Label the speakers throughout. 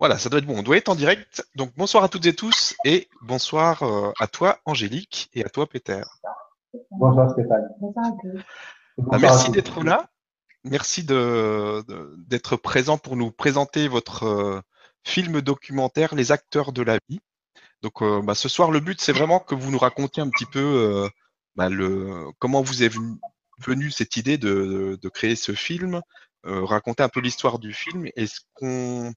Speaker 1: Voilà, ça doit être bon. On doit être en direct. Donc bonsoir à toutes et tous et bonsoir euh, à toi Angélique et à toi Peter.
Speaker 2: Bonsoir Stéphane.
Speaker 3: Bonsoir à tous.
Speaker 1: Bah, merci d'être là. Merci de, de- d'être présent pour nous présenter votre euh, film documentaire Les acteurs de la vie. Donc euh, bah, ce soir, le but c'est vraiment que vous nous racontiez un petit peu euh, bah, le, comment vous est venu, venue cette idée de, de créer ce film, euh, raconter un peu l'histoire du film et ce qu'on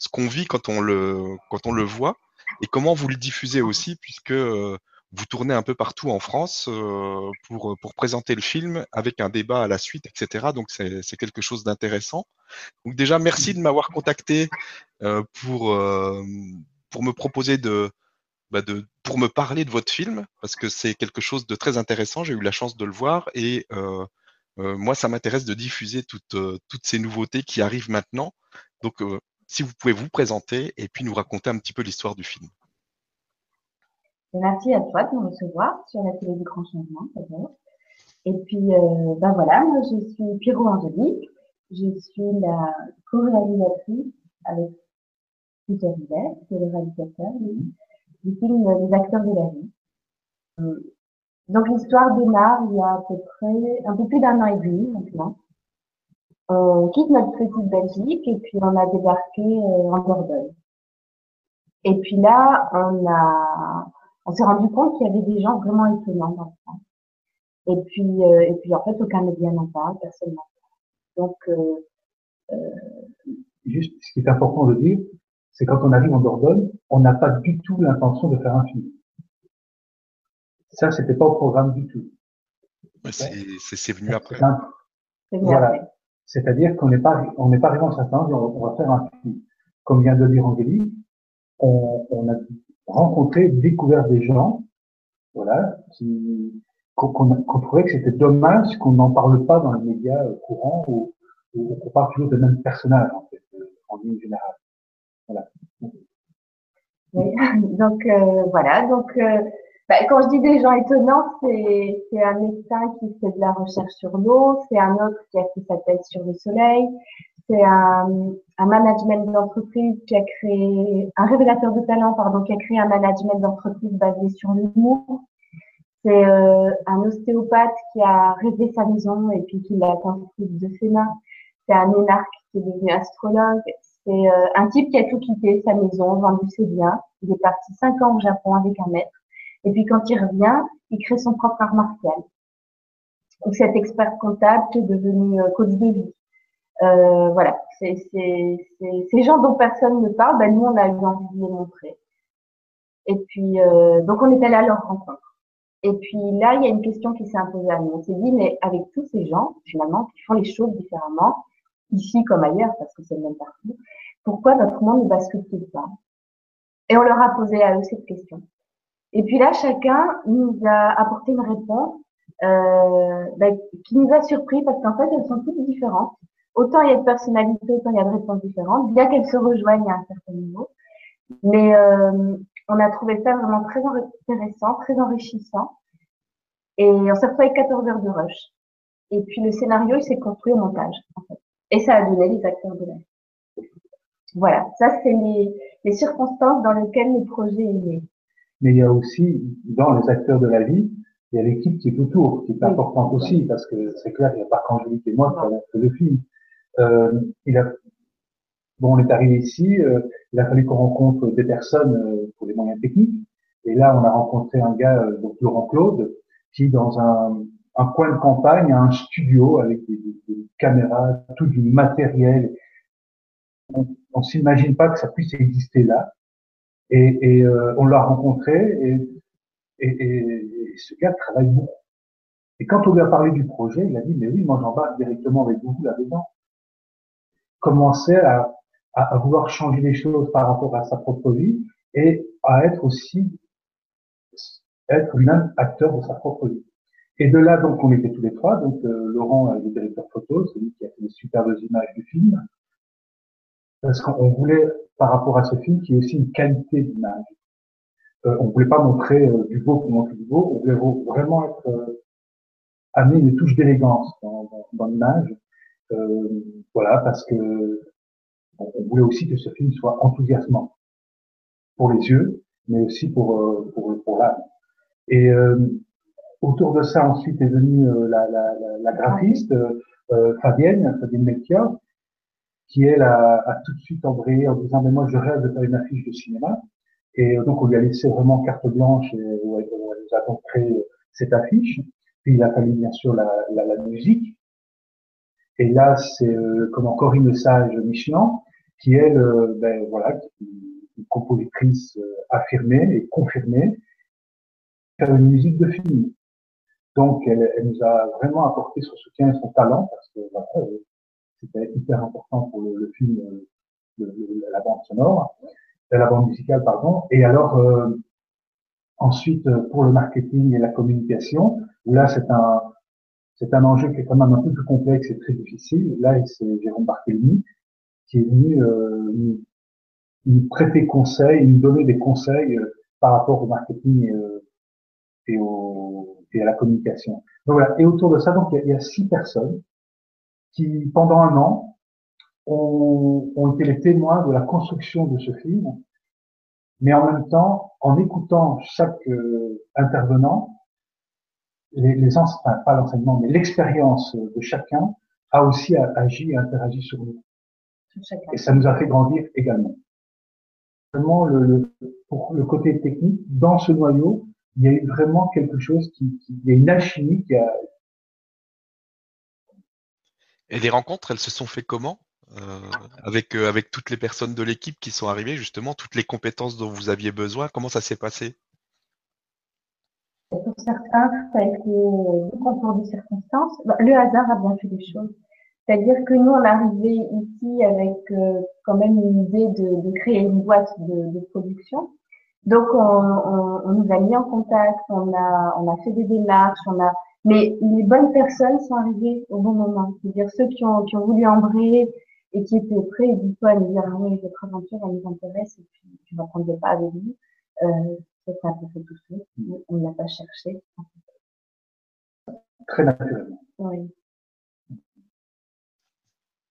Speaker 1: ce qu'on vit quand on le quand on le voit et comment vous le diffusez aussi puisque euh, vous tournez un peu partout en France euh, pour pour présenter le film avec un débat à la suite, etc. Donc c'est quelque chose d'intéressant. Donc déjà merci de m'avoir contacté euh, pour euh, pour me proposer de bah, de pour me parler de votre film parce que c'est quelque chose de très intéressant. J'ai eu la chance de le voir et euh, euh, moi ça m'intéresse de diffuser toutes toutes ces nouveautés qui arrivent maintenant. Donc si vous pouvez vous présenter et puis nous raconter un petit peu l'histoire du film.
Speaker 3: Merci à toi de nous recevoir sur la télé du Grand Changement. Et puis, euh, ben voilà, moi je suis Pierrot Angélique. Je suis la co-réalisatrice avec Peter Hiller, qui est le réalisateur du film Les acteurs de la vie. Euh, Donc l'histoire démarre il y a à peu près un peu plus d'un an et demi maintenant. On quitte notre petite Belgique et puis on a débarqué euh, en Dordogne. Et puis là, on a, on s'est rendu compte qu'il y avait des gens vraiment étonnants dans le France. Et puis, euh, et puis en fait, aucun média n'en parle, personne n'en parle. Donc, euh,
Speaker 2: Juste, ce qui est important de dire, c'est quand on arrive en Dordogne, on n'a pas du tout l'intention de faire un film. Ça, c'était pas au programme du tout.
Speaker 1: C'est c'est- c'est venu après.
Speaker 2: Un- Voilà. C'est-à-dire qu'on n'est pas, on n'est pas arrivé certain, on, va faire un film. Comme vient de dire Angélique, on, on a rencontré, découvert des gens, voilà, qui, qu'on, qu'on trouvait que c'était dommage qu'on n'en parle pas dans les médias courants ou, ou qu'on parle toujours des mêmes personnages, en fait, en ligne générale. Voilà.
Speaker 3: Oui. Donc euh, voilà. Donc euh, bah, quand je dis des gens étonnants, c'est un médecin qui fait de la recherche sur l'eau, c'est un autre qui a fait sa thèse sur le soleil, c'est un, un management d'entreprise qui a créé un révélateur de talent pardon qui a créé un management d'entreprise basé sur l'humour. C'est euh, un ostéopathe qui a rêvé sa maison et puis qui l'a construite de ses mains. C'est un énarque qui est devenu astrologue. C'est euh, un type qui a tout quitté, sa maison, vendu ses biens. Il est parti cinq ans au Japon avec un maître. Et puis quand il revient, il crée son propre art martial. Donc cet expert comptable qui est devenu euh, coach de vie. Euh, voilà, c'est ces gens dont personne ne parle, ben nous on a eu envie de les montrer. Et puis euh, donc on est allé à leur rencontre. Et puis là, il y a une question qui s'est imposée à nous. On s'est dit, mais avec tous ces gens, finalement, qui font les choses différemment, ici comme ailleurs, parce que c'est le même partout, pourquoi notre monde ne bascule-t-il pas? Et on leur a posé à eux cette question. Et puis là, chacun nous a apporté une réponse euh, ben, qui nous a surpris parce qu'en fait, elles sont toutes différentes. Autant il y a de personnalités, autant il y a de réponses différentes, bien qu'elles se rejoignent à un certain niveau. Mais euh, on a trouvé ça vraiment très intéressant, très enrichissant. Et on s'est retrouvé avec 14 heures de rush. Et puis le scénario, il s'est construit au montage, en fait. Et ça a donné les acteurs de l'air. Voilà, ça c'est les, les circonstances dans lesquelles le projet est né.
Speaker 2: Mais il y a aussi, dans les acteurs de la vie, il y a l'équipe qui est autour, qui est
Speaker 3: Oui.
Speaker 2: importante aussi, parce que c'est clair, il n'y a pas qu'Angélique et moi qui avons fait le film. Euh, il a, bon, on est arrivé ici, euh, il a fallu qu'on rencontre des personnes euh, pour les moyens techniques. Et là, on a rencontré un gars, euh, donc Laurent Claude, qui dans un, un coin de campagne a un studio avec des, des- des caméras, tout du matériel. On, on s'imagine pas que ça puisse exister là. Et, et euh, on l'a rencontré et, et, et- ce gars travaille beaucoup. Et quand on lui a parlé du projet, il a dit, mais oui, moi j'embarque directement avec vous là-dedans. Commencer à, à, à vouloir changer les choses par rapport à sa propre vie et à être aussi, être lui-même acteur de sa propre vie. Et de là, donc, on était tous les trois. Donc, euh, Laurent, le directeur photo, c'est lui qui a fait les superbes images du film. Parce qu'on voulait, par rapport à ce film, qu'il y ait aussi une qualité d'image. Euh, on voulait pas montrer euh, du beau pour montrer du beau. On voulait vraiment être euh, amener une touche d'élégance dans, dans, dans l'image. Euh, voilà, parce que on voulait aussi que ce film soit enthousiasmant pour les yeux, mais aussi pour euh, pour, pour l'âme. Et autour de ça, ensuite est venue euh, la, la, la, graphiste Fabienne, Fabienne Melchior, qui elle a, a, tout de suite embrayé en disant mais moi je rêve de faire une affiche de cinéma. Et donc on lui a laissé vraiment carte blanche et elle, nous a donc créé cette affiche. Puis il a fallu bien sûr la, la, la musique. Et là, c'est euh, comment Corinne Sage Michelin, qui elle, euh, ben voilà, une compositrice euh, affirmée et confirmée, faire une musique de film. Donc, elle, elle, nous a vraiment apporté son soutien et son talent parce que voilà, c'était hyper important pour le, film, le, la bande sonore, la bande musicale, pardon. Et alors, euh, ensuite, pour le marketing et la communication, là, c'est un, c'est un enjeu qui est quand même un peu plus complexe et très difficile. Là, c'est Jérôme Barthélemy qui est venu euh, nous, prêter conseil, nous donner des conseils euh, par rapport au marketing euh, et, à la communication. Donc voilà. Et autour de ça, donc il y, a, six personnes qui, pendant un an, ont, ont été les témoins de la construction de ce film, mais en même temps, en écoutant chaque euh, intervenant, les, les enfin, pas l'enseignement, mais l'expérience de chacun a aussi agi et interagi sur nous. Et ça nous a fait grandir également. Vraiment, le, pour le côté technique, dans ce noyau, il y a eu vraiment quelque chose qui, qui il y a une alchimie qui a.
Speaker 1: Et les rencontres, elles se sont fait comment euh, avec euh, avec toutes les personnes de l'équipe qui sont arrivées, justement, toutes les compétences dont vous aviez besoin. Comment ça s'est passé?
Speaker 3: Pour certains, ça a été le concours de circonstances. Bah, le hasard a bien fait les choses. C'est-à-dire que nous, on arrivé ici avec euh, quand même une idée de, de créer une boîte de, de production. Donc, on, on, on, nous a mis en contact, on a, on a fait des démarches, on a, mais les bonnes personnes sont arrivées au bon moment. C'est-à-dire ceux qui ont, qui ont voulu embrayer et qui étaient prêts, du coup, à nous dire, ah oui, votre aventure, elle nous intéresse et puis tu vas prendre le pas avec nous. Euh, c'est un peu fait tout seul. On ne l'a pas cherché.
Speaker 2: Très naturellement.
Speaker 3: Oui.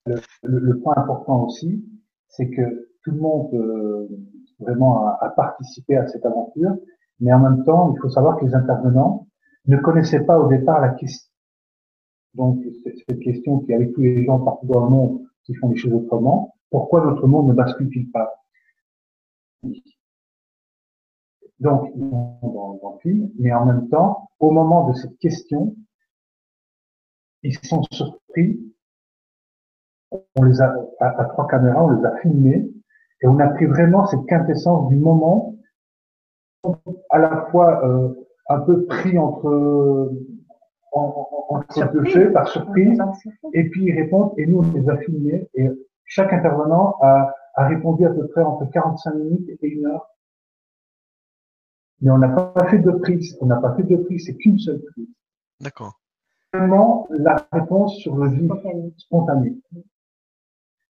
Speaker 2: Le, le, point important aussi, c'est que tout le monde euh, vraiment a, a, participé à cette aventure, mais en même temps, il faut savoir que les intervenants ne connaissaient pas au départ la question. Donc, cette question qui avec tous les gens partout dans le monde qui font les choses autrement, pourquoi notre monde ne bascule-t-il pas? Donc dans, dans le film, mais en même temps, au moment de cette question, ils sont surpris. On les a à, trois caméras, on les a filmés et on a pris vraiment cette quintessence du moment, à la fois euh, un peu pris entre deux jeux par surprise, et puis ils répondent et nous on les a filmés et chaque intervenant a, a répondu à peu près entre 45 minutes et une heure mais on n'a pas fait de prise. On n'a pas fait de prise, c'est qu'une seule prise.
Speaker 1: D'accord.
Speaker 2: Vraiment la réponse sur le vif, spontané.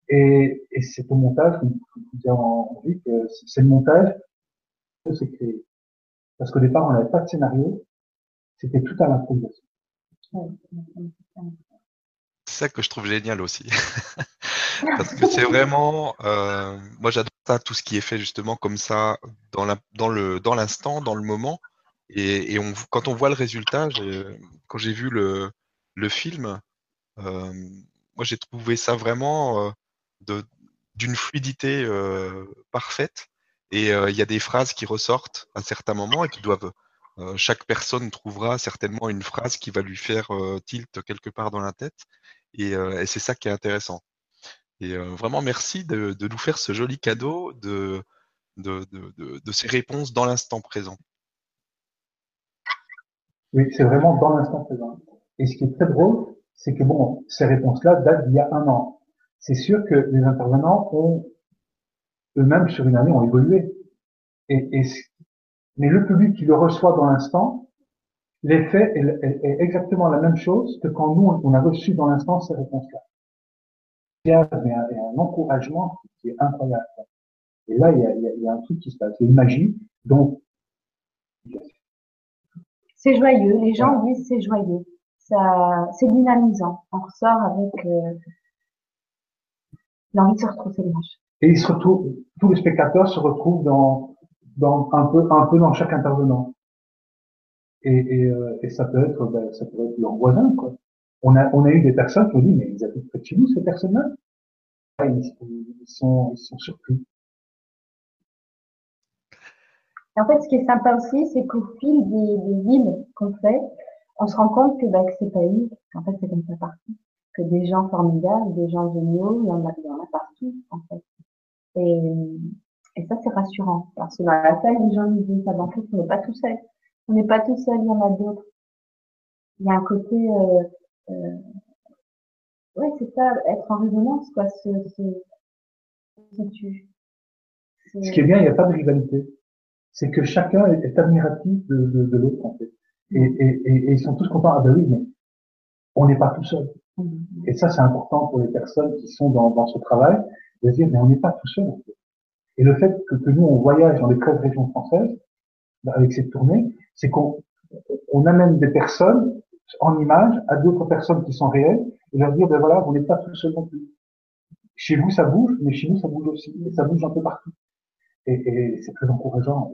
Speaker 2: Et, et c'est au montage, comme vous dire en vie, que c'est le montage que c'est créé. Parce qu'au départ, on n'avait pas de scénario, c'était tout à l'improvisation.
Speaker 1: C'est ça que je trouve génial aussi. Parce que c'est vraiment, euh, moi j'adore ça, tout ce qui est fait justement comme ça, dans, l'instant, dans le moment. Et, on, quand on voit le résultat, quand j'ai vu le, film, euh, moi j'ai trouvé ça vraiment euh, d'une fluidité euh, parfaite. Et euh, il y a des phrases qui ressortent à certains moments et qui doivent. Euh, chaque personne trouvera certainement une phrase qui va lui faire tilt quelque part dans la tête. Et, c'est ça qui est intéressant. Et euh, vraiment, merci de, nous faire ce joli cadeau de, ces réponses dans l'instant présent.
Speaker 2: Oui, c'est vraiment dans l'instant présent. Et ce qui est très drôle, c'est que ces réponses-là datent d'il y a un an. C'est sûr que les intervenants ont eux-mêmes sur une année ont évolué. Et, et, mais le public qui le reçoit dans l'instant, l'effet est, est, est, exactement la même chose que quand nous on a reçu dans l'instant ces réponses-là et un, un, encouragement qui est incroyable. Et là, il y a, il y a un truc qui se passe, c'est une magie. Donc,
Speaker 3: c'est joyeux. Les gens disent c'est joyeux. Ça, c'est dynamisant. On ressort avec euh, il a envie de se retrousser les manches.
Speaker 2: Et il se retrouve, tous les spectateurs se retrouvent dans, un peu, dans chaque intervenant. Euh, et ça peut être, ben, ça peut être leur voisin. On a, on a eu des personnes qui ont dit, mais ils habitent près de chez nous, ces personnes-là? Ils, ils, sont, ils surpris.
Speaker 3: En fait, ce qui est sympa aussi, c'est qu'au fil des, des villes qu'on fait, on se rend compte que, bah, que c'est pas. En fait, c'est comme ça partout. Que des gens formidables, des gens géniaux, il y en a, il y en a partout, en fait. Et, et ça, c'est rassurant. Parce que dans la salle, les gens nous disent, ça, en fait, on n'est pas tout seul. On n'est pas tout seul, il y en a d'autres. Il y a un côté, euh, euh, ouais, c'est ça, être en résonance, quoi, ce, ce, ce,
Speaker 2: ce qui est bien, il n'y a pas de rivalité c'est que chacun est, admiratif de, de, de l'autre en fait. Et, et, et, ils sont tous contents. Ah ben oui, mais on n'est pas tout seul. Et ça, c'est important pour les personnes qui sont dans, dans ce travail de dire, mais on n'est pas tout seul. En fait. Et le fait que, que, nous, on voyage dans les 13 régions françaises, avec cette tournée, c'est qu'on on amène des personnes en image à d'autres personnes qui sont réelles et leur dire, ben voilà, vous n'êtes pas tout seul non plus. Chez vous, ça bouge, mais chez nous, ça bouge aussi. Et ça bouge un peu partout. Et, et c'est très encourageant.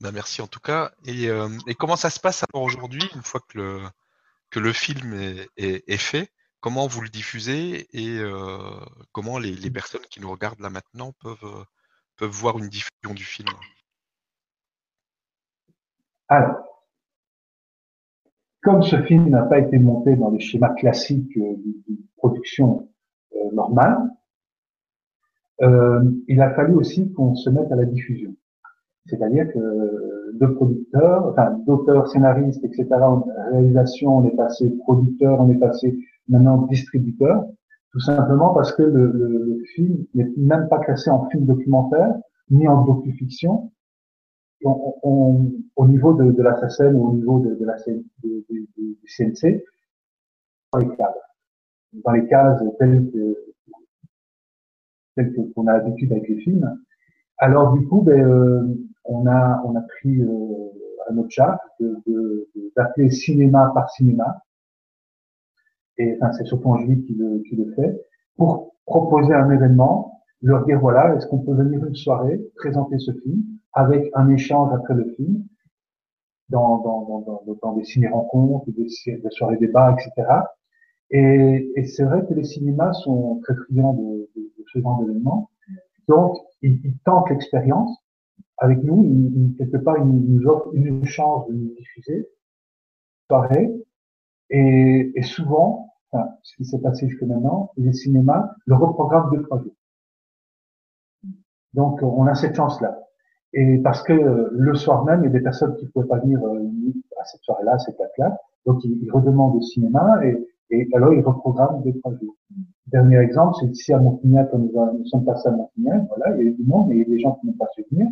Speaker 1: Ben merci en tout cas. Et, euh, et comment ça se passe alors aujourd'hui, une fois que le, que le film est, fait Comment vous le diffusez et euh, comment les, personnes qui nous regardent là maintenant peuvent, peuvent voir une diffusion du film?
Speaker 2: Alors, comme ce film n'a pas été monté dans les schémas classiques euh, de production euh, normale, il a fallu aussi qu'on se mette à la diffusion. C'est-à-dire que de producteurs, enfin d'auteurs, scénaristes, etc. En réalisation, on est passé producteur, on est passé maintenant distributeur, tout simplement parce que le, le, le film n'est même pas classé en film documentaire ni en docu-fiction. On, on, au niveau de, de la SACEM ou au niveau de, de la du CNC, dans les cases, dans les cases telles que telle qu'on a l'habitude avec les films. Alors du coup, ben, euh, on a on a pris euh, à notre charge d'appeler cinéma par cinéma. Et enfin, c'est surtout Angélique qui le, qui le fait pour proposer un événement, leur dire voilà, est-ce qu'on peut venir une soirée présenter ce film avec un échange après le film dans, dans, dans, dans des ciné-rencontres, des soirées débats, etc. Et, et c'est vrai que les cinémas sont très friands de, de, de ce genre d'événements. Donc, ils, ils tentent l'expérience avec nous. Ils, quelque part, ils nous offrent une chance de nous diffuser pareil. Et, et souvent, enfin, ce qui s'est passé jusque maintenant, les cinémas le reprogramment deux, trois jours. Donc, on a cette chance-là. Et parce que le soir même, il y a des personnes qui ne pouvaient pas venir euh, à cette soirée-là, à cette date-là. Donc, ils, ils redemandent au cinéma et et alors, ils reprogramment deux, trois jours. Dernier exemple, c'est ici à Montignac, quand nous, nous, sommes passés à Montignac, voilà, il y a du monde, mais il y a des gens qui n'ont pas su venir.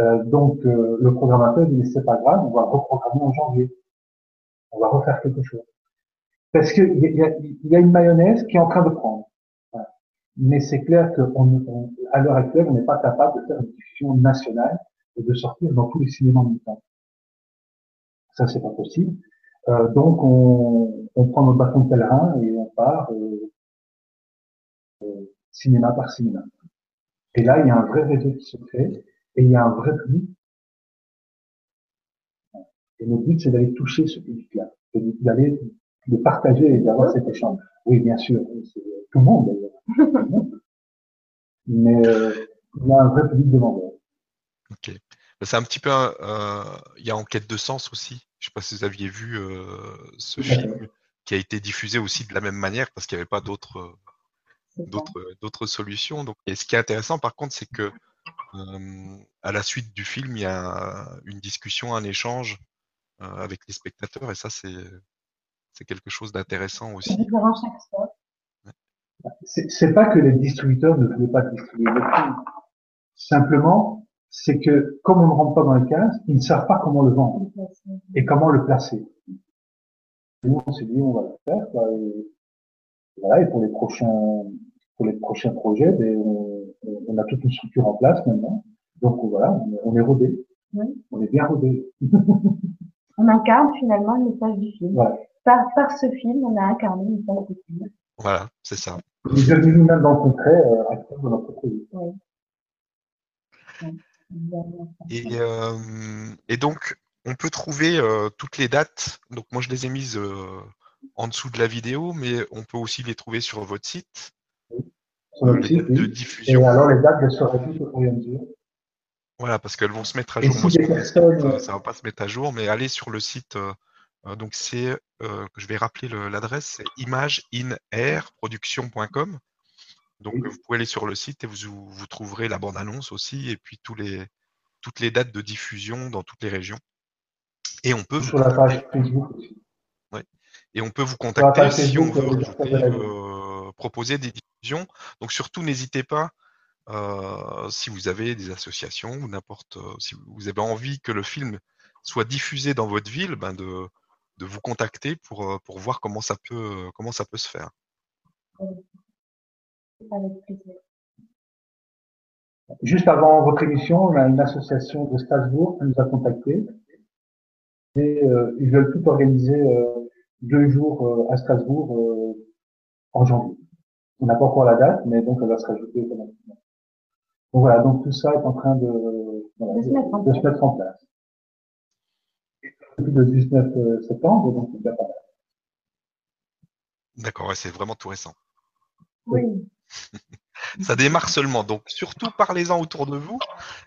Speaker 2: Euh, donc, euh, le programmateur dit, c'est pas grave, on va reprogrammer en janvier. On va refaire quelque chose. Parce qu'il y, y, y a, une mayonnaise qui est en train de prendre. Mais c'est clair qu'à l'heure actuelle, on n'est pas capable de faire une diffusion nationale et de sortir dans tous les cinémas en même temps. Ça, c'est pas possible. Euh, donc, on, on, prend notre bâton de pèlerin et on part euh, euh, cinéma par cinéma. Et là, il y a un vrai réseau qui se crée et il y a un vrai public. Et notre but, c'est d'aller toucher ce public-là, d'aller de partager et d'avoir cet échange. Oui, bien sûr, tout le monde d'ailleurs. Mais euh, il y a un vrai public demandeur.
Speaker 1: Ok. C'est un petit peu, euh, il y a Enquête de sens aussi. Je ne sais pas si vous aviez vu euh, ce film qui a été diffusé aussi de la même manière parce qu'il n'y avait pas d'autres solutions. Donc, et ce qui est intéressant par contre, c'est que euh, à la suite du film, il y a une discussion, un échange euh, avec les spectateurs et ça c'est c'est quelque chose d'intéressant aussi.
Speaker 2: C'est pas que les distributeurs ne voulaient pas distribuer le film. Simplement, c'est que comme on ne rentre pas dans les cases, ils ne savent pas comment le vendre et comment le placer. nous, on s'est dit, on va le faire. Quoi, et, voilà, et pour les prochains, pour les prochains projets, ben, on, on, a toute une structure en place maintenant. Donc voilà, on, est rodé. Oui. On est bien rodé.
Speaker 3: on incarne finalement le message du film.
Speaker 2: Voilà.
Speaker 3: par, par ce film, on a incarné une femme film.
Speaker 1: Voilà, c'est ça.
Speaker 2: Nous sommes nous-mêmes dans le concret, euh, acteurs de notre produit.
Speaker 3: Oui.
Speaker 1: Et, euh, et donc, on peut trouver euh, toutes les dates. Donc, moi, je les ai mises euh, en dessous de la vidéo, mais on peut aussi les trouver sur votre site.
Speaker 2: Sur notre
Speaker 1: les
Speaker 2: site,
Speaker 1: dates de
Speaker 2: oui.
Speaker 1: diffusion.
Speaker 2: Et alors, les dates, je serai toutes au fur et à mesure.
Speaker 1: Voilà, parce qu'elles vont se mettre à
Speaker 2: Et
Speaker 1: jour. Moi,
Speaker 2: personnes-
Speaker 1: site, euh, ça va pas se mettre à jour, mais allez sur le site. euh, euh, donc, c'est, euh, je vais rappeler le- l'adresse, c'est imageinrproduction.com. Donc,
Speaker 2: Oui.
Speaker 1: euh, vous pouvez aller sur le site et vous, vous trouverez la bande-annonce aussi, et puis tous les, toutes les dates de diffusion dans toutes les régions. Et on peut vous
Speaker 2: Sur la page Facebook aussi.
Speaker 1: et on peut vous contacter si on veut
Speaker 2: euh,
Speaker 1: rajouter, euh, proposer des Donc surtout, n'hésitez pas euh, si vous avez des associations ou n'importe, euh, si vous avez envie que le film soit diffusé dans votre ville, ben de, de vous contacter pour, euh, pour voir comment ça peut, comment ça peut se faire.
Speaker 2: Juste avant votre émission, on a une association de Strasbourg qui nous a contactés. Et ils veulent tout organiser deux jours à Strasbourg en janvier. On n'a pas encore la date, mais donc elle va se rajouter automatiquement. Donc voilà, donc tout ça est en train de, voilà,
Speaker 3: De se mettre en
Speaker 2: de se
Speaker 3: place.
Speaker 2: mettre en place. Depuis le 19 euh, septembre, donc c'est déjà pas mal.
Speaker 1: D'accord, ouais, c'est vraiment tout récent.
Speaker 3: Oui.
Speaker 1: Ça démarre seulement, donc surtout parlez-en autour de vous.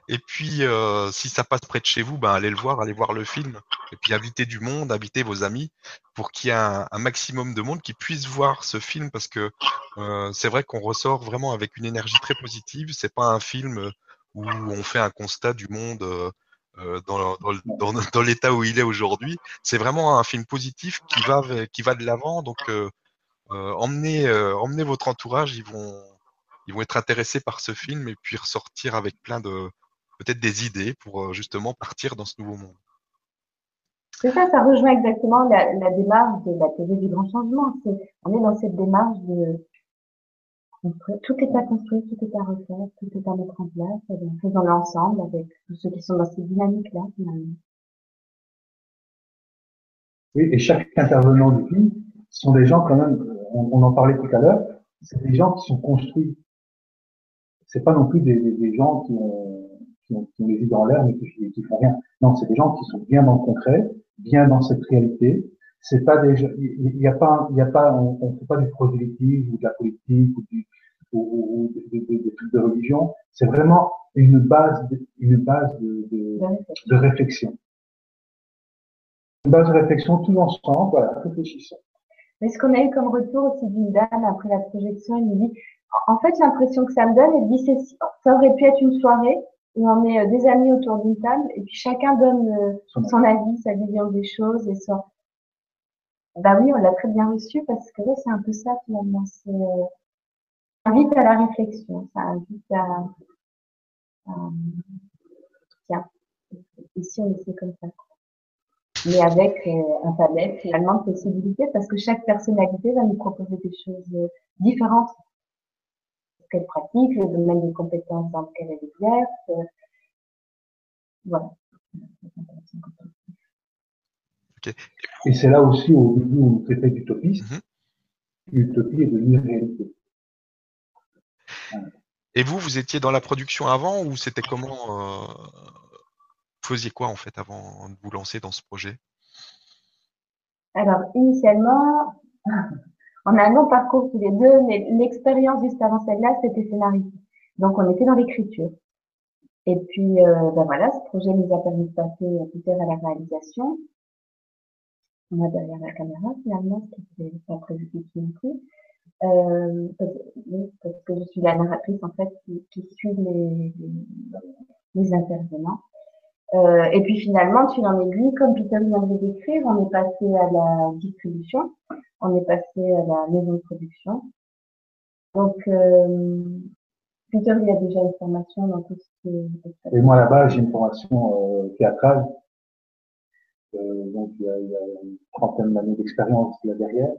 Speaker 1: Et puis, euh, si ça passe près de chez vous, ben allez le voir, allez voir le film. Et puis invitez du monde, invitez vos amis pour qu'il y ait un, maximum de monde qui puisse voir ce film parce que euh, c'est vrai qu'on ressort vraiment avec une énergie très positive. C'est pas un film où on fait un constat du monde euh, euh, dans, dans, l'état où il est aujourd'hui. C'est vraiment un film positif qui va qui va de l'avant. Donc euh, euh, emmenez euh, emmenez votre entourage, ils vont ils vont être intéressés par ce film et puis ressortir avec plein de peut-être des idées pour euh, justement partir dans ce nouveau monde.
Speaker 3: C'est ça, ça rejoint exactement la, la démarche de la télé du grand changement. On est dans cette démarche de tout est à construire, tout est à refaire, tout est à mettre en place, et faisons l'ensemble avec tous ceux qui sont dans cette dynamique-là, finalement.
Speaker 2: Oui, et chaque intervenant du film sont des gens quand même, on, on en parlait tout à l'heure, c'est des gens qui sont construits. C'est pas non plus des, gens qui ont, qui ont, qui les idées dans l'air mais qui, qui font rien. Non, c'est des gens qui sont bien dans le concret, bien dans cette réalité. C'est pas des, il y a pas, il y a pas, on, on fait pas du prosélytisme ou de la politique ou du, ou, ou- des, trucs de religion. C'est vraiment une base, une base de, de, réflexion. Une base de réflexion tous ensemble, voilà, réfléchissons.
Speaker 3: Mais ce qu'on a eu comme retour aussi d'une dame après la projection, elle nous dit, en fait, l'impression que ça me donne, elle dit, c'est, ça aurait pu être une soirée où on est euh, des amis autour d'une table et puis chacun donne euh,
Speaker 2: Son
Speaker 3: son avis, sa vision des choses et son. Bah oui, on l'a très bien reçu parce que ouais, c'est un peu ça finalement. C'est, euh, ça invite à la réflexion, ça invite à, à- tiens, ici on essaie comme ça. Mais avec un palette finalement de possibilités parce que chaque personnalité va nous proposer des choses différentes. Qu'elle pratique, le domaine des compétences dans lequel elle exerce. euh, voilà.
Speaker 2: Et c'est là aussi au début où on traitait d'utopisme.
Speaker 1: Mhm.
Speaker 2: L'utopie est devenue réalité.
Speaker 1: Et vous, vous étiez dans la production avant ou c'était comment euh, Vous faisiez quoi en fait avant de vous lancer dans ce projet?
Speaker 3: Alors, initialement, on a un long parcours tous les deux, mais l'expérience juste avant celle-là, c'était scénariste. Donc, on était dans l'écriture. Et puis, euh, ben voilà, ce projet nous a permis de passer euh, plutôt à la réalisation. On a derrière la caméra, finalement, ce qui n'était pas prévu du tout plus. Euh, parce, que je suis la narratrice, en fait, qui, suit les, les intervenants. Euh, et puis finalement, tu en aiguille, comme Peter vient de décrire, on est passé à la distribution, on est passé à la maison de production. Donc, euh, Peter, il a déjà une formation dans tout ce qui est...
Speaker 2: Et moi, là-bas, j'ai une formation euh, théâtrale. Euh, donc, il y, a, y une trentaine d'années d'expérience là derrière.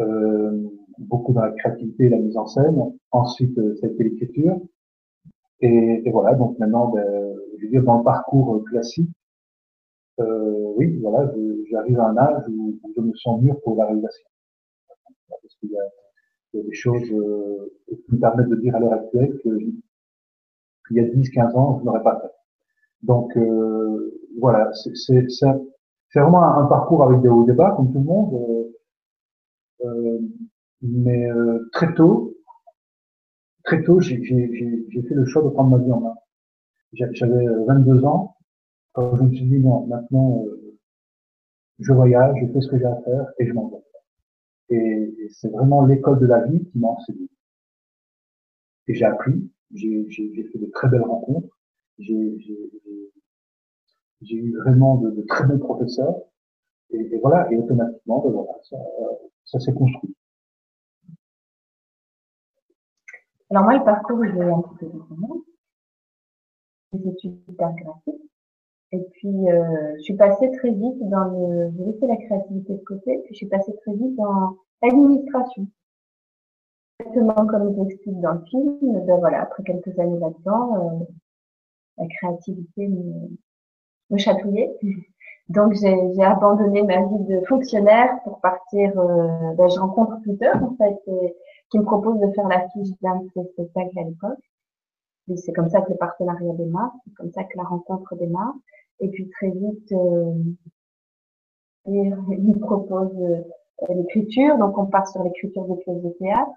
Speaker 2: Euh, beaucoup dans la créativité et la mise en scène. Ensuite, euh, été l'écriture. Et, et voilà, donc maintenant, ben, je veux dire, dans le parcours euh, classique, euh, oui, voilà, j'arrive à un âge où, je me sens mûr pour la réalisation. Parce qu'il y a, des choses euh, qui me permettent de dire à l'heure actuelle que il y a 10-15 ans, je n'aurais pas fait. Donc euh, voilà, c'est vraiment un, parcours avec des hauts et des bas, comme tout le monde. Euh, mais très tôt, très tôt, j'ai fait le choix de prendre ma vie en main. J'avais 22 ans quand je me suis dit non, maintenant je voyage, je fais ce que j'ai à faire et je m'en vais. Et, c'est vraiment l'école de la vie qui m'a enseigné. Et j'ai appris, j'ai fait de très belles rencontres, j'ai eu vraiment de, très bons professeurs. Et, voilà, et automatiquement, ben voilà, ça, ça s'est construit.
Speaker 3: Alors moi, le parcours, je l'ai un petit peu différent. Des études d'art graphique. Et puis, euh, je suis passée très vite dans le... J'ai laissé la créativité de côté, puis je suis passée très vite dans l'administration. Exactement comme je l'explique dans le film, ben voilà, après quelques années là-dedans, euh, la créativité me, chatouillait. Donc j'ai abandonné ma vie de fonctionnaire pour partir. Euh, ben, je rencontre Twitter en fait, qui me propose de faire la fiche d'un de ses spectacles à l'époque. C'est comme ça que le partenariat démarre, c'est comme ça que la rencontre démarre. Et puis très vite, euh, il propose euh, l'écriture, donc on part sur l'écriture des pièces de théâtre,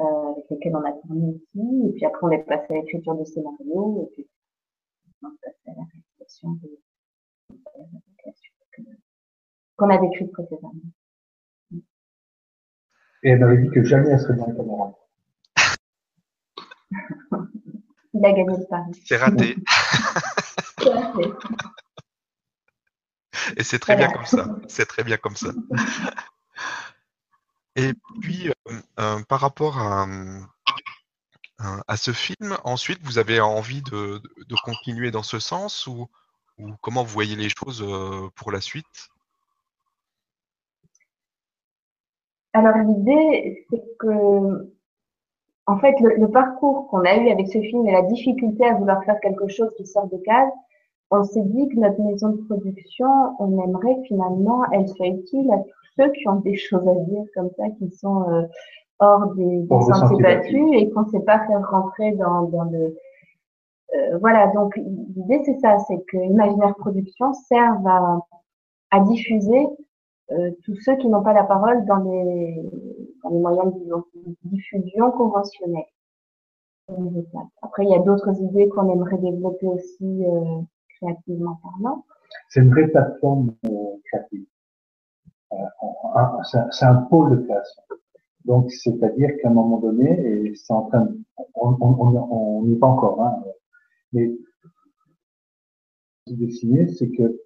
Speaker 3: euh, avec lesquelles on a tourné ici, et puis après on est passé à l'écriture de scénarios, et puis on est passé à la réalisation de, qu'on a décrites précédemment.
Speaker 2: Et elle m'avait dit que jamais elle serait dans les.
Speaker 3: Il a gagné le pari.
Speaker 1: C'est raté. Et c'est très bien comme ça. C'est très bien comme ça. Et puis, euh, euh, par rapport à, euh, à, ce film, ensuite, vous avez envie de, de, continuer dans ce sens ou, ou, comment vous voyez les choses pour la suite?
Speaker 3: Alors, l'idée, c'est que, en fait, le, le parcours qu'on a eu avec ce film et la difficulté à vouloir faire quelque chose qui sort de case, on s'est dit que notre maison de production, on aimerait finalement, elle soit utile à tous ceux qui ont des choses à dire comme ça, qui sont euh, hors des, des sentiers battus. et qu'on ne sait pas faire rentrer dans, dans le... Euh, voilà, donc l'idée c'est ça, c'est que Imaginaire Production serve à, à diffuser euh, tous ceux qui n'ont pas la parole dans les, dans les moyens de diffusion conventionnels. Après, il y a d'autres idées qu'on aimerait développer aussi euh, créativement parlant.
Speaker 2: C'est une vraie plateforme euh, créative. Euh, c'est un pôle de création. Donc, c'est-à-dire qu'à un moment donné, et c'est en train, on n'y est pas encore, hein, mais dessiner, c'est que,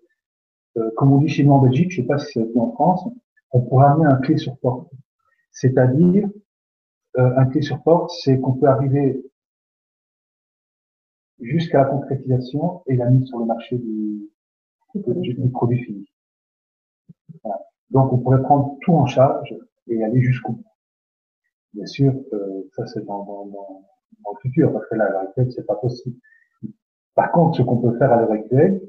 Speaker 2: comme on dit chez nous en Belgique, je ne sais pas si c'est en France, on pourrait amener un clé sur porte. C'est-à-dire, euh, un clé sur porte, c'est qu'on peut arriver jusqu'à la concrétisation et la mise sur le marché du, du, produit fini. Donc on pourrait prendre tout en charge et aller jusqu'au bout. Bien sûr, euh, ça c'est dans, dans, le futur, parce que là, à l'heure actuelle, c'est pas possible. Par contre, ce qu'on peut faire à l'heure actuelle,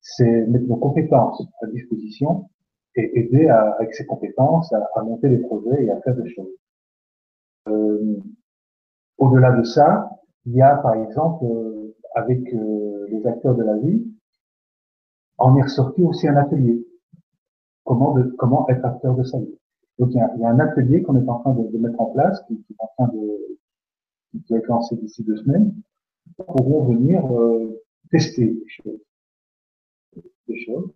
Speaker 2: c'est mettre nos compétences à disposition et aider à, avec ces compétences à, à, monter des projets et à faire des choses. Euh, Au-delà de ça, il y a par exemple euh, avec euh, les acteurs de la vie, on est ressorti aussi un atelier. Comment, de, comment être acteur de sa vie. Donc il y a, il y a un atelier qu'on est en train de, de, mettre en place, qui, est en train de, qui lancé d'ici deux semaines, pourront venir euh, tester des choses, des choses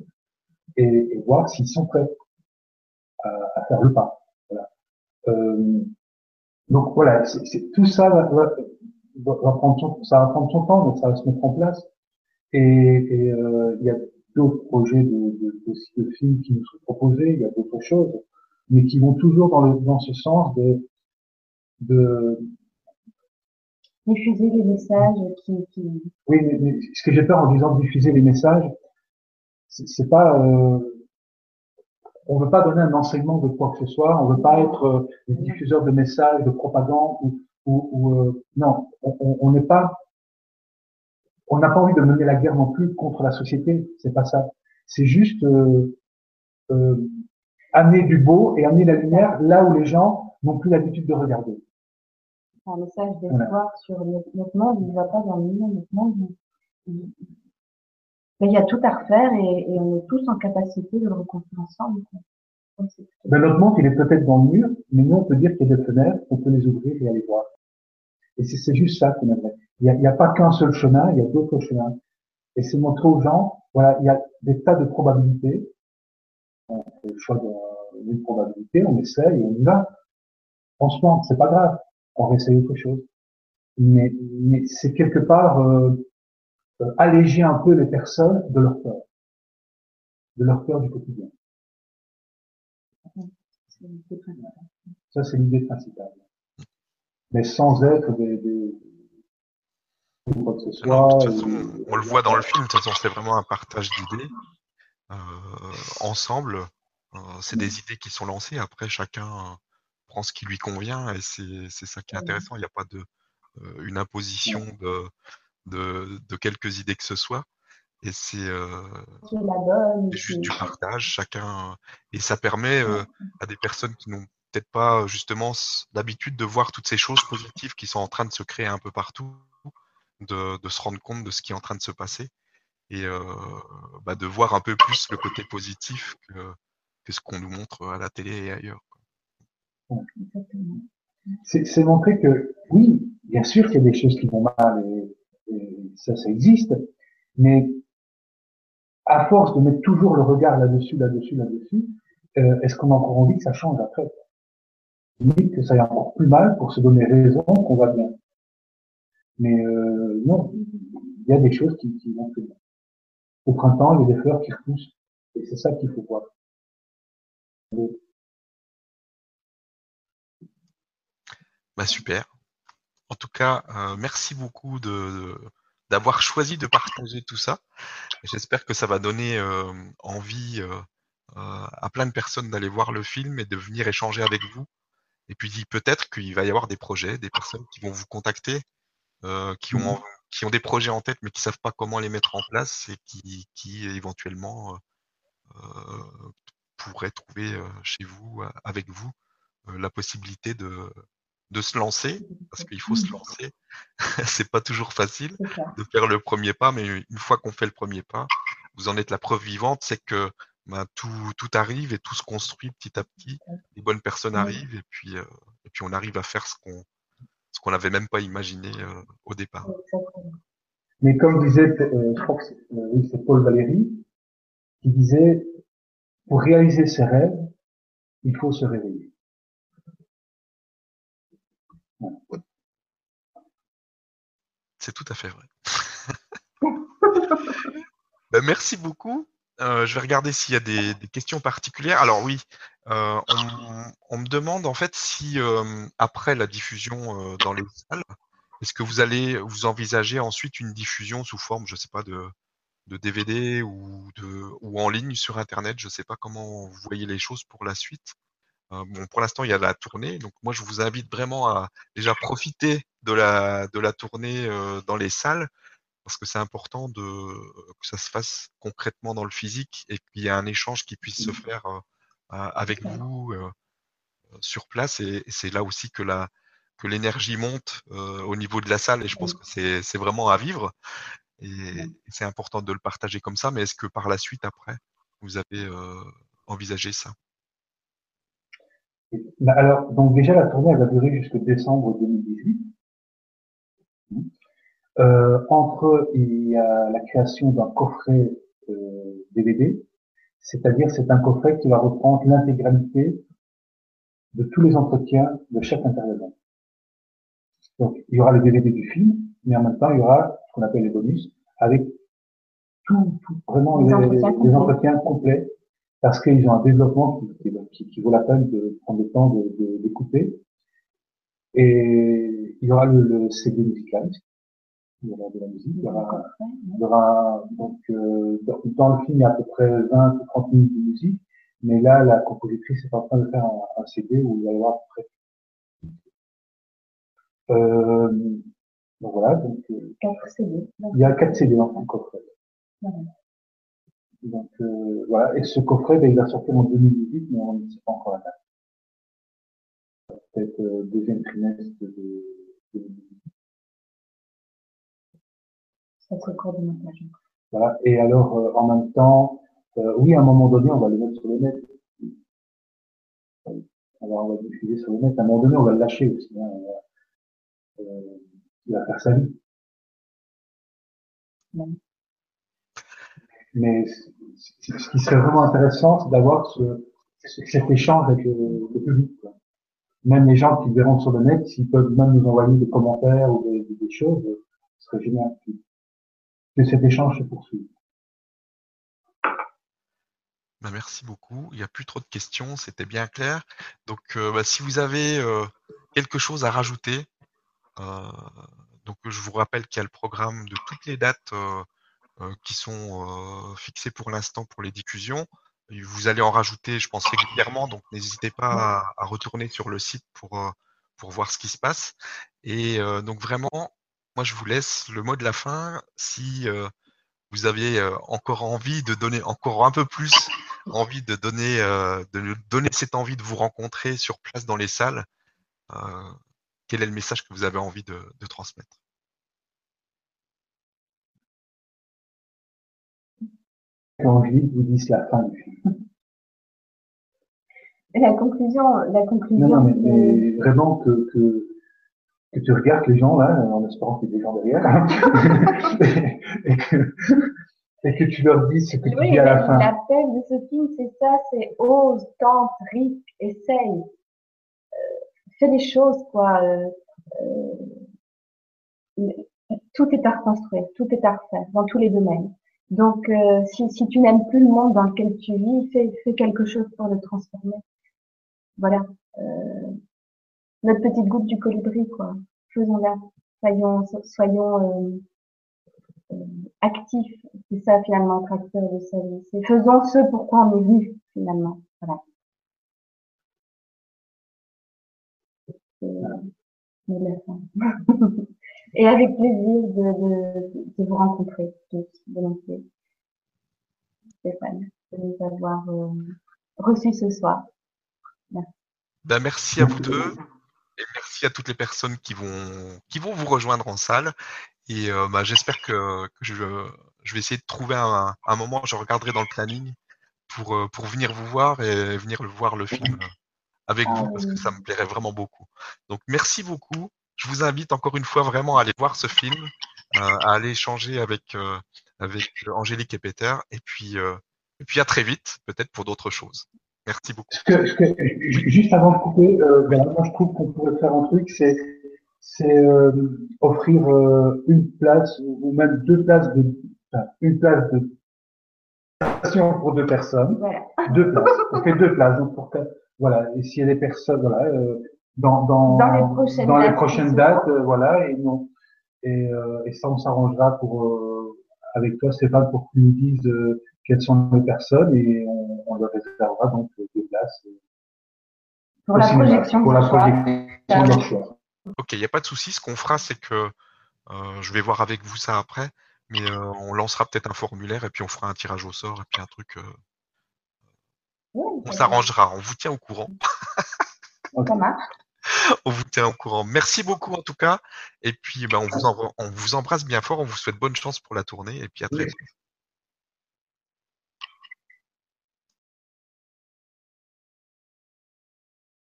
Speaker 2: et, et voir s'ils sont prêts à, à, faire le pas. Voilà. Euh, donc voilà, c'est, tout ça va, va prendre son, ça va prendre son temps, mais ça va se mettre en place. Et, et euh, il y a d'autres projets de, de, de, de, films qui nous sont proposés, il y a d'autres choses, mais qui vont toujours dans, le, dans ce sens de, de
Speaker 3: diffuser les messages qui, qui...
Speaker 2: Oui, mais, mais, ce que j'ai peur en disant diffuser les messages, c'est pas euh, on veut pas donner un enseignement de quoi que ce soit, on veut pas être euh, des diffuseurs de messages, de propagande ou, ou, euh, non, on n'est pas, on n'a pas envie de mener la guerre non plus contre la société. C'est pas ça. C'est juste, euh, euh, amener du beau et amener la lumière là où les gens n'ont plus l'habitude de regarder.
Speaker 3: Un message d'espoir sur notre, monde, il ne va pas dans le milieu, notre monde. Il, il y a tout à refaire et, et, on est tous en capacité de le reconstruire ensemble.
Speaker 2: Ben, monde, il est peut-être dans le mur, mais nous, on peut dire qu'il y a des fenêtres, on peut les ouvrir et aller voir. Et c'est juste ça qu'on aimerait. Il n'y a, a, pas qu'un seul chemin, il y a d'autres chemins. Et c'est montrer aux gens, voilà, il y a des tas de probabilités. On fait le choix d'une probabilité, on essaye, on y va. Franchement, c'est pas grave. On réessaye autre chose. Mais, mais c'est quelque part euh, euh, alléger un peu les personnes de leur peur, de leur peur du quotidien. Ça, c'est l'idée principale. Mais sans être des, des
Speaker 1: quoi que ce soit. on le voit dans le film, de toute façon, c'est vraiment un partage d'idées. Euh, ensemble, euh, c'est des idées qui sont lancées. Après, chacun prend ce qui lui convient et c'est ça qui est intéressant. Il n'y a pas de euh, une imposition de, de, de, quelques idées que ce soit. Et c'est euh, juste du partage, chacun. Et ça permet euh, à des personnes qui n'ont peut-être pas justement l'habitude de voir toutes ces choses positives qui sont en train de se créer un peu partout, de, de se rendre compte de ce qui est en train de se passer et euh, bah, de voir un peu plus le côté positif que, que ce qu'on nous montre à la télé et ailleurs.
Speaker 2: C'est montrer que oui, bien sûr qu'il y a des choses qui vont mal et ça, ça existe, mais à force de mettre toujours le regard là-dessus, là-dessus, là-dessus, euh, est-ce qu'on a encore envie que ça change après? Limite que ça aille encore plus mal pour se donner raison qu'on va bien. Mais euh, non, il y a des choses qui, vont plus bien. Au printemps, il y a des fleurs qui repoussent. Et c'est ça qu'il faut voir.
Speaker 1: Bah super. En tout cas, euh, merci beaucoup de, d'avoir choisi de partager tout ça. J'espère que ça va donner euh, envie euh, euh, à plein de personnes d'aller voir le film et de venir échanger avec vous. Et puis peut-être qu'il va y avoir des projets, des personnes qui vont vous contacter, qui ont mmh. qui ont des projets en tête mais qui savent pas comment les mettre en place et qui, qui éventuellement pourraient trouver chez vous, avec vous, la possibilité de, de se lancer, parce qu'il faut se lancer. c'est pas toujours facile de faire le premier pas, mais une fois qu'on fait le premier pas, vous en êtes la preuve vivante, c'est que ben, tout, tout arrive et tout se construit petit à petit. Les bonnes personnes arrivent et puis, euh, et puis on arrive à faire ce qu'on ce qu'on n'avait même pas imaginé euh, au départ.
Speaker 2: Mais comme disait, euh, je crois que c'est Paul Valéry, qui disait, pour réaliser ses rêves, il faut se réveiller.
Speaker 1: C'est tout à fait vrai. ben, merci beaucoup. Euh, je vais regarder s'il y a des, des, questions particulières. Alors oui, euh, on, on, me demande en fait si euh, après la diffusion dans les salles, est-ce que vous allez vous envisager ensuite une diffusion sous forme, je sais pas, de, de DVD ou, de, ou en ligne sur Internet? Je ne sais pas comment vous voyez les choses pour la suite. Euh, bon, pour l'instant, il y a la tournée. Donc, moi, je vous invite vraiment à déjà profiter de la, de la tournée euh, dans les salles parce que c'est important de, que ça se fasse concrètement dans le physique et qu'il y ait un échange qui puisse se faire euh, avec vous sur place. Et, c'est là aussi que la, que l'énergie monte au niveau de la salle et je pense que c'est, vraiment à vivre. Et c'est important de le partager comme ça. Mais est-ce que par la suite, après, vous avez envisagé ça?
Speaker 2: Alors, donc déjà, la tournée, elle va durer jusqu'au décembre 2018. Euh, entre, il y a la création d'un coffret euh, DVD, c'est-à-dire c'est un coffret qui va reprendre l'intégralité de tous les entretiens de chaque intervenant. Donc, il y aura le DVD du film, mais en même temps, il y aura ce qu'on appelle les bonus, avec tout, tout vraiment les, les entretiens complets parce qu'ils ont un développement qui, qui, vaut la peine de prendre le temps d'écouter. De, et il y aura le, le CD musical, il y aura de la musique, il y aura, il y aura donc euh, dans, le film il y a à peu près 20 ou 30 minutes de musique, mais là la compositrice est en train de faire un, un CD où il va y avoir à peu près. Euh, donc voilà, donc
Speaker 3: euh, quatre CD.
Speaker 2: Il y a quatre CD dans le coffret. Donc euh, voilà, et ce coffret, ben, il va sortir en 2018, mais on ne sait pas encore la date. Peut-être euh, deuxième trimestre de 2018.
Speaker 3: Ça se court du montage.
Speaker 2: Voilà. Et alors, euh, en même temps, oui, à un moment donné, on va le mettre sur le net. On va, on va diffuser sur le net. À un moment donné, on va le lâcher aussi. Hein. Il va faire sa vie.
Speaker 3: Non.
Speaker 2: Mais ce qui serait vraiment intéressant, c'est d'avoir ce, ce- cet échange avec le, public. Même les gens qui verront sur le net, s'ils peuvent même nous envoyer des commentaires ou des, choses, ce serait génial que, cet échange se poursuive.
Speaker 1: Bah, merci beaucoup. Il n'y a plus trop de questions, c'était bien clair. Donc, euh, bah, si vous avez euh, quelque chose à rajouter, euh, donc je vous rappelle qu'il y a le programme de toutes les dates euh, euh, qui sont euh, fixées pour l'instant pour les diffusions. Vous allez en rajouter, je pense, régulièrement, donc n'hésitez pas à, retourner sur le site pour, euh, pour voir ce qui se passe. Et euh, donc vraiment, moi je vous laisse le mot de la fin. Si euh, vous euh, encore envie de donner encore un peu plus envie de donner euh, de donner cette envie de vous rencontrer sur place dans les salles, euh, quel est le message que vous avez envie de, de transmettre?
Speaker 2: Angélique vous dise la fin du film.
Speaker 3: Et la conclusion, la conclusion,
Speaker 2: Non, non, mais, vraiment que, que, que tu regardes les gens là, en espérant qu'il y ait des gens derrière, et, et que, et que tu leur dises ce que tu
Speaker 3: Oui,
Speaker 2: dis à la fin.
Speaker 3: l'appel de ce film, c'est ça, c'est ose, tente, risque, essaye. Euh, fais des choses, quoi. euh, euh, tout est à reconstruire, tout est à refaire, dans tous les domaines. Donc, euh, si, si tu n'aimes plus le monde dans lequel tu vis, fais, fais quelque chose pour le transformer. Voilà. Euh, notre petite goutte du colibri, quoi. Faisons-la. Soyons, soyons euh, euh, actifs. C'est ça, finalement, le tracteur de sa vie. C'est faisons ce pourquoi on est venu, finalement. Voilà. Euh, la fin. Et avec plaisir de, de, de vous rencontrer tous, volontiers. Stéphane, de nous avoir euh, reçus ce soir.
Speaker 1: Ben, merci à vous deux et merci à toutes les personnes qui vont qui vont vous rejoindre en salle. Et euh, bah, j'espère que, que je, je vais essayer de trouver un, un moment, je regarderai dans le planning pour, euh, pour venir vous voir et venir voir le film avec vous parce que ça me plairait vraiment beaucoup. Donc merci beaucoup. Je vous invite encore une fois vraiment à aller voir ce film, euh, à aller échanger avec, euh, avec Angélique et Peter et puis, euh, et puis à très vite peut-être pour d'autres choses. Merci beaucoup.
Speaker 2: Que, que, juste avant de couper, euh, ben, moi je trouve qu'on pourrait faire un truc, c'est c'est euh, offrir euh, une place ou même deux places de enfin, une place de station pour deux personnes,
Speaker 3: Voilà.
Speaker 2: deux places. On fait deux places donc pour que voilà. Et s'il y a des personnes voilà euh, dans dans
Speaker 3: Dans les prochaines
Speaker 2: dans les
Speaker 3: dates,
Speaker 2: prochaines
Speaker 3: c'est
Speaker 2: dates euh, voilà et non et euh, et ça on s'arrangera pour euh, avec toi Stéphane pour que tu nous dises euh, quelles sont les personnes et on, on leur réservera donc deux places.
Speaker 3: Pour la
Speaker 2: cinéma,
Speaker 3: projection
Speaker 2: pour la projection de leur choix.
Speaker 1: Ok, il n'y a pas de souci. Ce qu'on fera, c'est que euh, je vais voir avec vous ça après, mais euh, on lancera peut-être un formulaire et puis on fera un tirage au sort et puis un truc. euh,
Speaker 3: Oui,
Speaker 1: on s'arrangera. On vous tient au courant.
Speaker 3: Ça marche.
Speaker 1: On vous tient au courant. Merci beaucoup en tout cas. Et puis, ben, on, vous envoie- on vous embrasse bien fort. On vous souhaite bonne chance pour la tournée et puis à très
Speaker 2: Oui.
Speaker 1: vite.